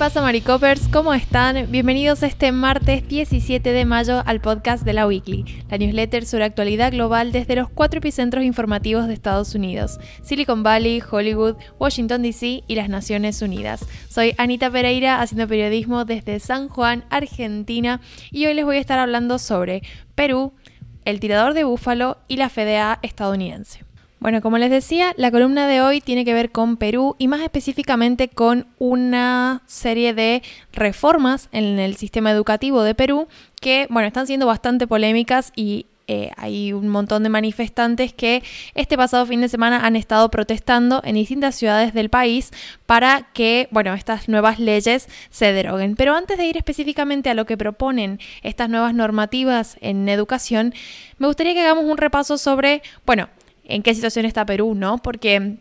pasa Maricopers? ¿Cómo están? Bienvenidos este martes 17 de mayo al podcast de la Weekly, la newsletter sobre actualidad global desde los cuatro epicentros informativos de Estados Unidos, Silicon Valley, Hollywood, Washington DC y las Naciones Unidas. Soy Anita Pereira haciendo periodismo desde San Juan, Argentina y hoy les voy a estar hablando sobre Perú, el tirador de búfalo y la FDA estadounidense. Bueno, como les decía, la columna de hoy tiene que ver con Perú y más específicamente con una serie de reformas en el sistema educativo de Perú que, bueno, están siendo bastante polémicas y eh, hay un montón de manifestantes que este pasado fin de semana han estado protestando en distintas ciudades del país para que, bueno, estas nuevas leyes se deroguen. Pero antes de ir específicamente a lo que proponen estas nuevas normativas en educación, me gustaría que hagamos un repaso sobre, bueno, en qué situación está Perú, ¿no? Porque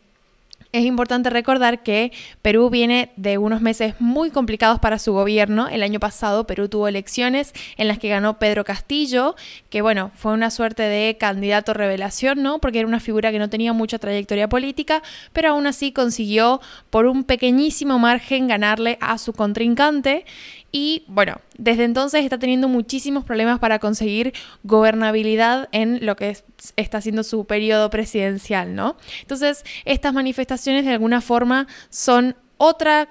es importante recordar que Perú viene de unos meses muy complicados para su gobierno. El año pasado Perú tuvo elecciones en las que ganó Pedro Castillo, que bueno, fue una suerte de candidato revelación, ¿no? Porque era una figura que no tenía mucha trayectoria política, pero aún así consiguió por un pequeñísimo margen ganarle a su contrincante y bueno, desde entonces está teniendo muchísimos problemas para conseguir gobernabilidad en lo que está siendo su periodo presidencial, ¿no? Entonces, estas manifestaciones de alguna forma son otra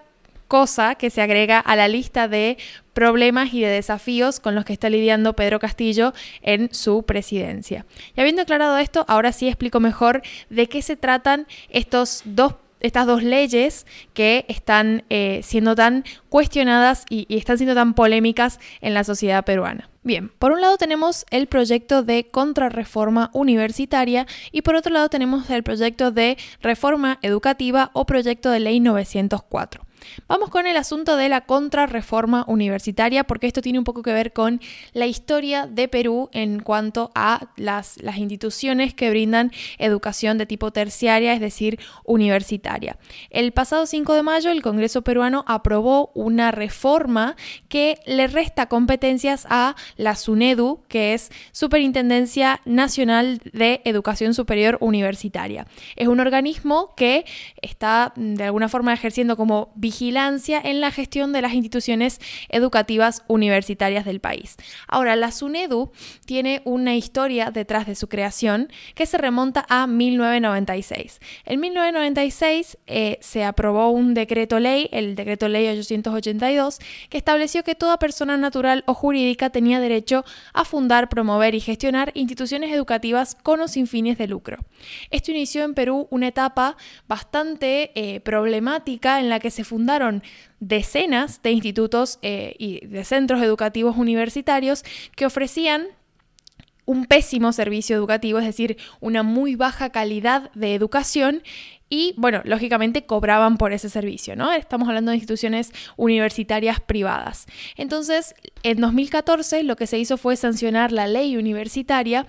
cosa que se agrega a la lista de problemas y de desafíos con los que está lidiando Pedro Castillo en su presidencia. Y habiendo aclarado esto, ahora sí explico mejor de qué se tratan estos dos estas dos leyes que están eh, siendo tan cuestionadas y, y están siendo tan polémicas en la sociedad peruana. Bien, por un lado tenemos el proyecto de contrarreforma universitaria y por otro lado tenemos el proyecto de reforma educativa o proyecto de ley 904. Vamos con el asunto de la contrarreforma universitaria, porque esto tiene un poco que ver con la historia de Perú en cuanto a las, las instituciones que brindan educación de tipo terciaria, es decir, universitaria. El pasado 5 de mayo, el Congreso peruano aprobó una reforma que le resta competencias a la SUNEDU, que es Superintendencia Nacional de Educación Superior Universitaria. Es un organismo que está de alguna forma ejerciendo como vigilancia en la gestión de las instituciones educativas universitarias del país. Ahora, la SUNEDU tiene una historia detrás de su creación que se remonta a 1996. En 1996 eh, se aprobó un decreto ley, el decreto ley 882, que estableció que toda persona natural o jurídica tenía derecho a fundar, promover y gestionar instituciones educativas con o sin fines de lucro. Esto inició en Perú una etapa bastante eh, problemática en la que se fundó fundaron decenas de institutos eh, y de centros educativos universitarios que ofrecían un pésimo servicio educativo, es decir, una muy baja calidad de educación y, bueno, lógicamente cobraban por ese servicio, ¿no? Estamos hablando de instituciones universitarias privadas. Entonces, en 2014 lo que se hizo fue sancionar la ley universitaria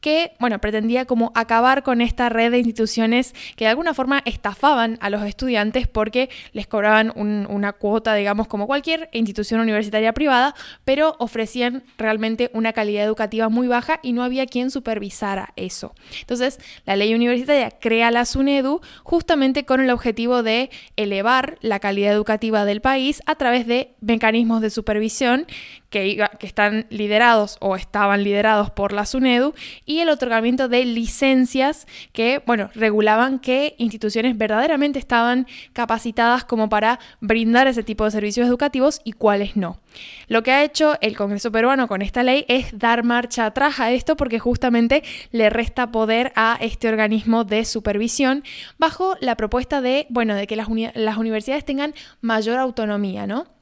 que, bueno, pretendía como acabar con esta red de instituciones que de alguna forma estafaban a los estudiantes porque les cobraban una cuota, digamos, como cualquier institución universitaria privada, pero ofrecían realmente una calidad educativa muy baja y no había quien supervisara eso. Entonces, la ley universitaria crea la SUNEDU justamente con el objetivo de elevar la calidad educativa del país a través de mecanismos de supervisión que, que están liderados o estaban liderados por la SUNEDU y el otorgamiento de licencias que, bueno, regulaban qué instituciones verdaderamente estaban capacitadas como para brindar ese tipo de servicios educativos y cuáles no. Lo que ha hecho el Congreso peruano con esta ley es dar marcha atrás a esto porque justamente le resta poder a este organismo de supervisión bajo la propuesta de, bueno, de que las universidades tengan mayor autonomía, ¿no?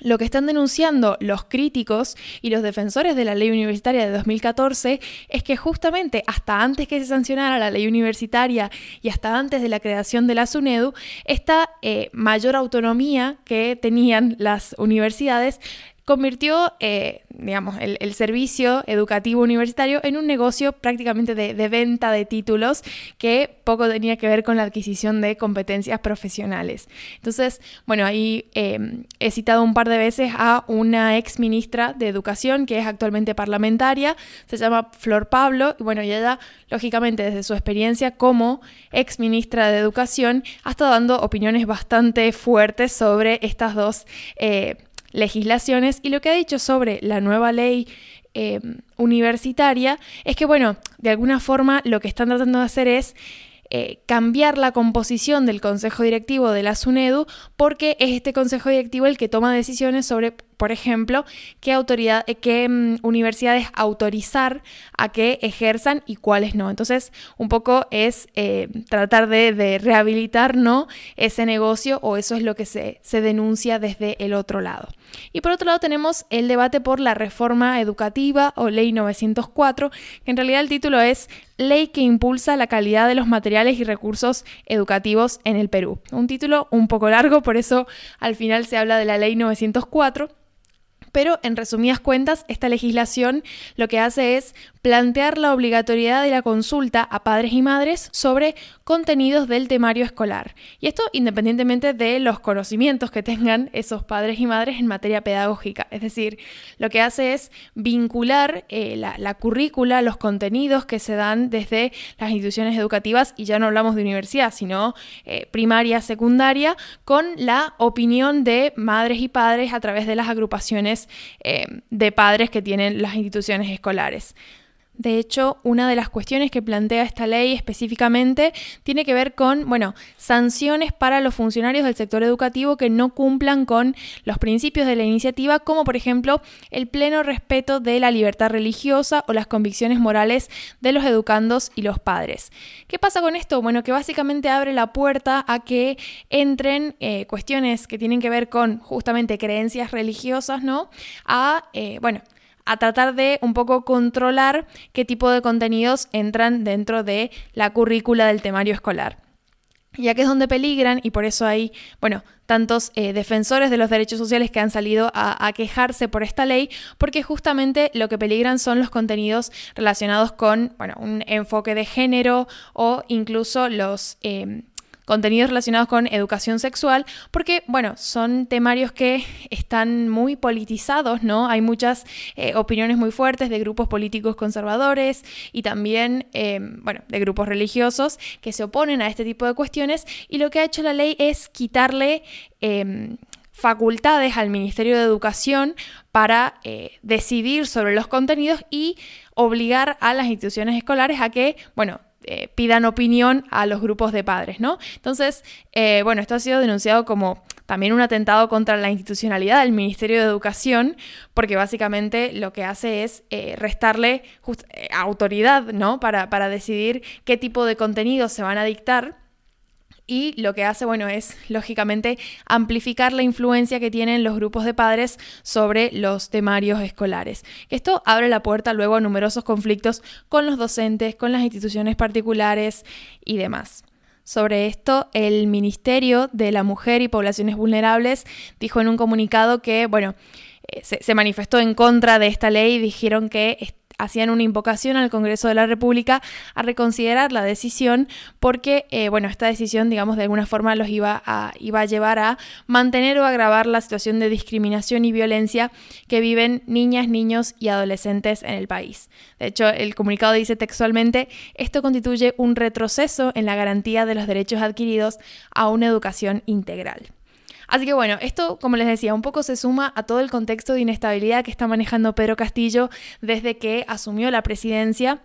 Lo que están denunciando los críticos y los defensores de la ley universitaria de 2014 es que justamente hasta antes que se sancionara la ley universitaria y hasta antes de la creación de la SUNEDU, esta eh, mayor autonomía que tenían las universidades convirtió, eh, digamos, el, servicio educativo universitario en un negocio prácticamente de, venta de títulos que poco tenía que ver con la adquisición de competencias profesionales. Entonces, bueno, ahí em, he citado un par de veces a una ex ministra de Educación que es actualmente parlamentaria, se llama Flor Pablo, y bueno, y ella, lógicamente, desde su experiencia como ex ministra de Educación, ha estado dando opiniones bastante fuertes sobre estas dos eh, legislaciones y lo que ha dicho sobre la nueva ley eh, universitaria es que, bueno, de alguna forma lo que están tratando de hacer es eh, cambiar la composición del consejo directivo de la SUNEDU porque es este consejo directivo el que toma decisiones sobre por ejemplo, qué, autoridad, eh, qué mm, universidades autorizar a que ejerzan y cuáles no. Entonces, un poco es eh, tratar de, rehabilitar ¿no? ese negocio o eso es lo que se, se denuncia desde el otro lado. Y por otro lado tenemos el debate por la reforma educativa o ley 904, que en realidad el título es Ley que impulsa la calidad de los materiales y recursos educativos en el Perú. Un título un poco largo, por eso al final se habla de la ley 904 pero en resumidas cuentas, esta legislación lo que hace es plantear la obligatoriedad de la consulta a padres y madres sobre contenidos del temario escolar. Y esto independientemente de los conocimientos que tengan esos padres y madres en materia pedagógica. Es decir, lo que hace es vincular eh, la, currícula, los contenidos que se dan desde las instituciones educativas, y ya no hablamos de universidad, sino eh, primaria, secundaria, con la opinión de madres y padres a través de las agrupaciones eh, de padres que tienen las instituciones escolares. De hecho, una de las cuestiones que plantea esta ley específicamente tiene que ver con, bueno, sanciones para los funcionarios del sector educativo que no cumplan con los principios de la iniciativa, como por ejemplo el pleno respeto de la libertad religiosa o las convicciones morales de los educandos y los padres. ¿Qué pasa con esto? Bueno, que básicamente abre la puerta a que entren eh, cuestiones que tienen que ver con justamente creencias religiosas, ¿no? A, eh, bueno, a tratar de un poco controlar qué tipo de contenidos entran dentro de la currícula del temario escolar. Ya que es donde peligran y por eso hay, bueno, tantos eh, defensores de los derechos sociales que han salido a, quejarse por esta ley, porque justamente lo que peligran son los contenidos relacionados con, bueno, un enfoque de género o incluso los... Eh, contenidos relacionados con educación sexual, porque, bueno, son temarios que están muy politizados, ¿no? Hay muchas eh, opiniones muy fuertes de grupos políticos conservadores y también, em, bueno, de grupos religiosos que se oponen a este tipo de cuestiones y lo que ha hecho la ley es quitarle em, facultades al Ministerio de Educación para eh, decidir sobre los contenidos y obligar a las instituciones escolares a que, bueno, eh, pidan opinión a los grupos de padres, ¿no? Entonces, eh, bueno, esto ha sido denunciado como también un atentado contra la institucionalidad del Ministerio de Educación, porque básicamente lo que hace es eh, restarle autoridad, ¿no? Para, para decidir qué tipo de contenidos se van a dictar y lo que hace, bueno, es lógicamente amplificar la influencia que tienen los grupos de padres sobre los temarios escolares. Esto abre la puerta luego a numerosos conflictos con los docentes, con las instituciones particulares y demás. Sobre esto, el Ministerio de la Mujer y Poblaciones Vulnerables dijo en un comunicado que, bueno, eh, se, se manifestó en contra de esta ley y dijeron que hacían una invocación al Congreso de la República a reconsiderar la decisión porque, eh, bueno, esta decisión, digamos, de alguna forma los iba a, iba a llevar a mantener o agravar la situación de discriminación y violencia que viven niñas, niños y adolescentes en el país. De hecho, el comunicado dice textualmente, esto constituye un retroceso en la garantía de los derechos adquiridos a una educación integral. Así que bueno, esto, como les decía, un poco se suma a todo el contexto de inestabilidad que está manejando Pedro Castillo desde que asumió la presidencia.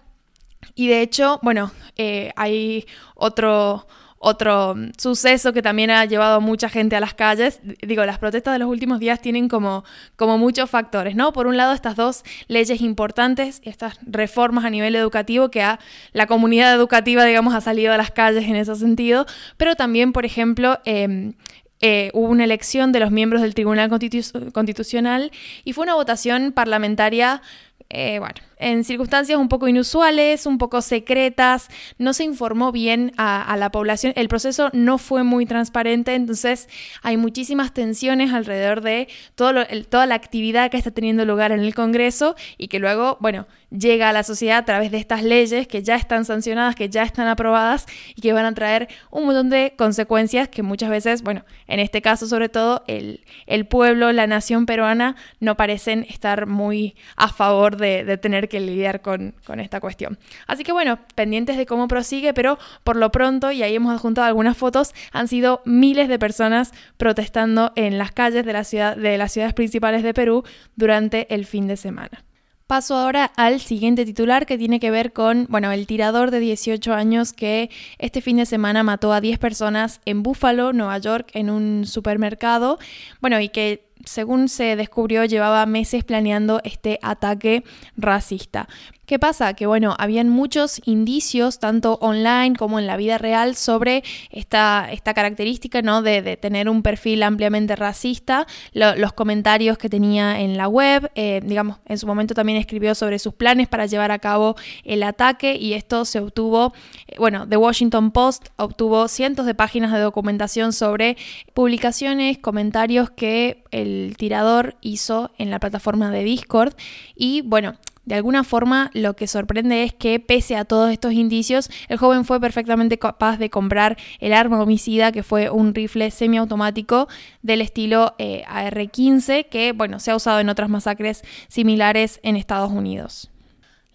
Y de hecho, bueno, eh, hay otro, otro suceso que también ha llevado a mucha gente a las calles. Digo, las protestas de los últimos días tienen como, como muchos factores, ¿no? Por un lado, estas dos leyes importantes, estas reformas a nivel educativo que a la comunidad educativa, digamos, ha salido a las calles en ese sentido, pero también, por ejemplo, em, eh, hubo una elección de los miembros del Tribunal Constitucional y fue una votación parlamentaria, eh, bueno, en circunstancias un poco inusuales, un poco secretas, no se informó bien a, la población, el proceso no fue muy transparente, entonces hay muchísimas tensiones alrededor de toda la actividad que está teniendo lugar en el Congreso y que luego, bueno, llega a la sociedad a través de estas leyes que ya están sancionadas, que ya están aprobadas y que van a traer un montón de consecuencias que muchas veces, bueno, en este caso sobre todo, el, el pueblo, la nación peruana no parecen estar muy a favor de, de tener que lidiar con, con, esta cuestión. Así que bueno, pendientes de cómo prosigue, pero por lo pronto, y ahí hemos adjuntado algunas fotos, han sido miles de personas protestando en las calles de, las ciudades principales de Perú durante el fin de semana. Paso ahora al siguiente titular que tiene que ver con, bueno, el tirador de 18 años que este fin de semana mató a 10 personas en Buffalo, Nueva York, en un supermercado. Bueno, y que según se descubrió, llevaba meses planeando este ataque racista. ¿Qué pasa? Que bueno, habían muchos indicios, tanto online como en la vida real, sobre esta, esta característica ¿no? de, tener un perfil ampliamente racista, los comentarios que tenía en la web, eh, digamos, en su momento también escribió sobre sus planes para llevar a cabo el ataque y esto se obtuvo, eh, bueno, The Washington Post obtuvo cientos de páginas de documentación sobre publicaciones, comentarios que el tirador hizo en la plataforma de Discord y bueno, de alguna forma, lo que sorprende es que, pese a todos estos indicios, el joven fue perfectamente capaz de comprar el arma homicida, que fue un rifle semiautomático del estilo eh, AR-15, que bueno, se ha usado en otras masacres similares en Estados Unidos.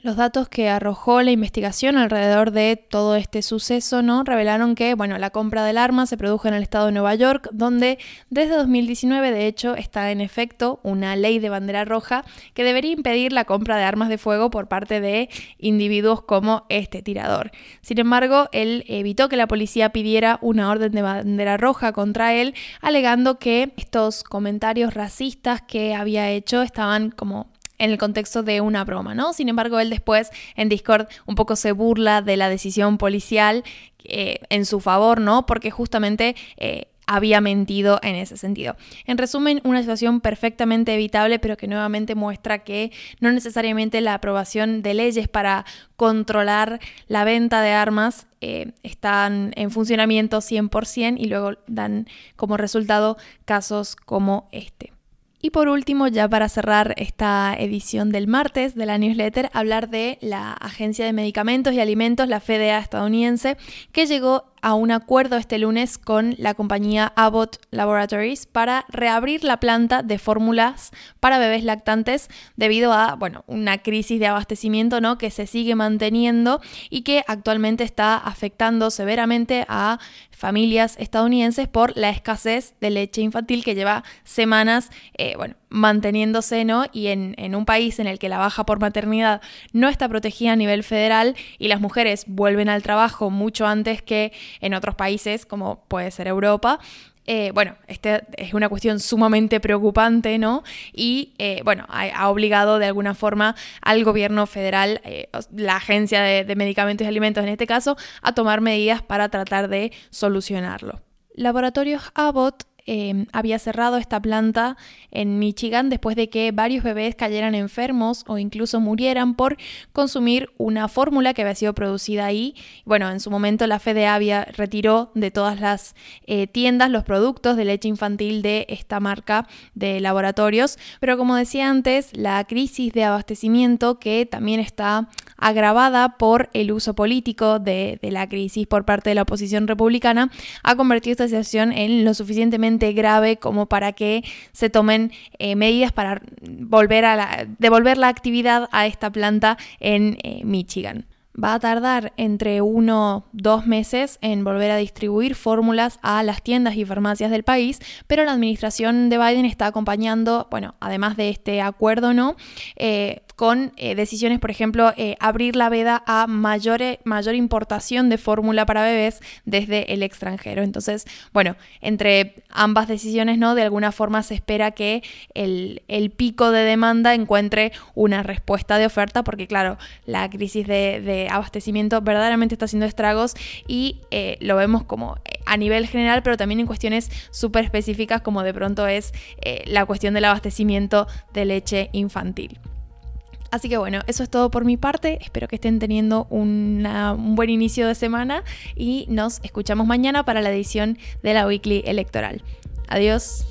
Los datos que arrojó la investigación alrededor de todo este suceso ¿no? revelaron que bueno, la compra del arma se produjo en el estado de Nueva York, donde desde 2019 de hecho está en efecto una ley de bandera roja que debería impedir la compra de armas de fuego por parte de individuos como este tirador. Sin embargo, él evitó que la policía pidiera una orden de bandera roja contra él, alegando que estos comentarios racistas que había hecho estaban como en el contexto de una broma, ¿no? Sin embargo, él después en Discord un poco se burla de la decisión policial eh, en su favor, ¿no? Porque justamente... Eh, había mentido en ese sentido. En resumen, una situación perfectamente evitable, pero que nuevamente muestra que no necesariamente la aprobación de leyes para controlar la venta de armas eh, están en funcionamiento 100% y luego dan como resultado casos como este. Y por último, ya para cerrar esta edición del martes de la newsletter, hablar de la Agencia de Medicamentos y Alimentos, la FDA estadounidense, que llegó a un acuerdo este lunes con la compañía Abbott Laboratories para reabrir la planta de fórmulas para bebés lactantes debido a, bueno, una crisis de abastecimiento, ¿no? que se sigue manteniendo y que actualmente está afectando severamente a familias estadounidenses por la escasez de leche infantil que lleva semanas, eh, bueno, manteniéndose, ¿no? Y en, en, un país en el que la baja por maternidad no está protegida a nivel federal y las mujeres vuelven al trabajo mucho antes que en otros países, como puede ser Europa, eh, bueno, esta es una cuestión sumamente preocupante, ¿no? Y eh, bueno, ha, obligado de alguna forma al gobierno federal, eh, la Agencia de, de Medicamentos y Alimentos en este caso, a tomar medidas para tratar de solucionarlo. Laboratorios Abbott Em, había cerrado esta planta en Michigan después de que varios bebés cayeran enfermos o incluso murieran por consumir una fórmula que había sido producida ahí. Bueno, en su momento la FDA había retiró de todas las eh, tiendas los productos de leche infantil de esta marca de laboratorios, pero como decía antes, la crisis de abastecimiento que también está agravada por el uso político de, la crisis por parte de la oposición republicana, ha convertido esta situación en lo suficientemente grave como para que se tomen eh, medidas para volver a devolver la actividad a esta planta en eh, Michigan va a tardar entre uno dos meses en volver a distribuir fórmulas a las tiendas y farmacias del país, pero la administración de Biden está acompañando, bueno, además de este acuerdo, ¿no? Eh, con eh, decisiones, por ejemplo, eh, abrir la veda a mayor, mayor importación de fórmula para bebés desde el extranjero. Entonces, bueno, entre ambas decisiones, ¿no? De alguna forma se espera que el, pico de demanda encuentre una respuesta de oferta, porque claro, la crisis de, abastecimiento verdaderamente está haciendo estragos y eh, lo vemos como a nivel general, pero también en cuestiones súper específicas como de pronto es la cuestión del abastecimiento de leche infantil. Así que bueno, eso es todo por mi parte. Espero que estén teniendo un buen inicio de semana y nos escuchamos mañana para la edición de la Weekly Electoral. Adiós.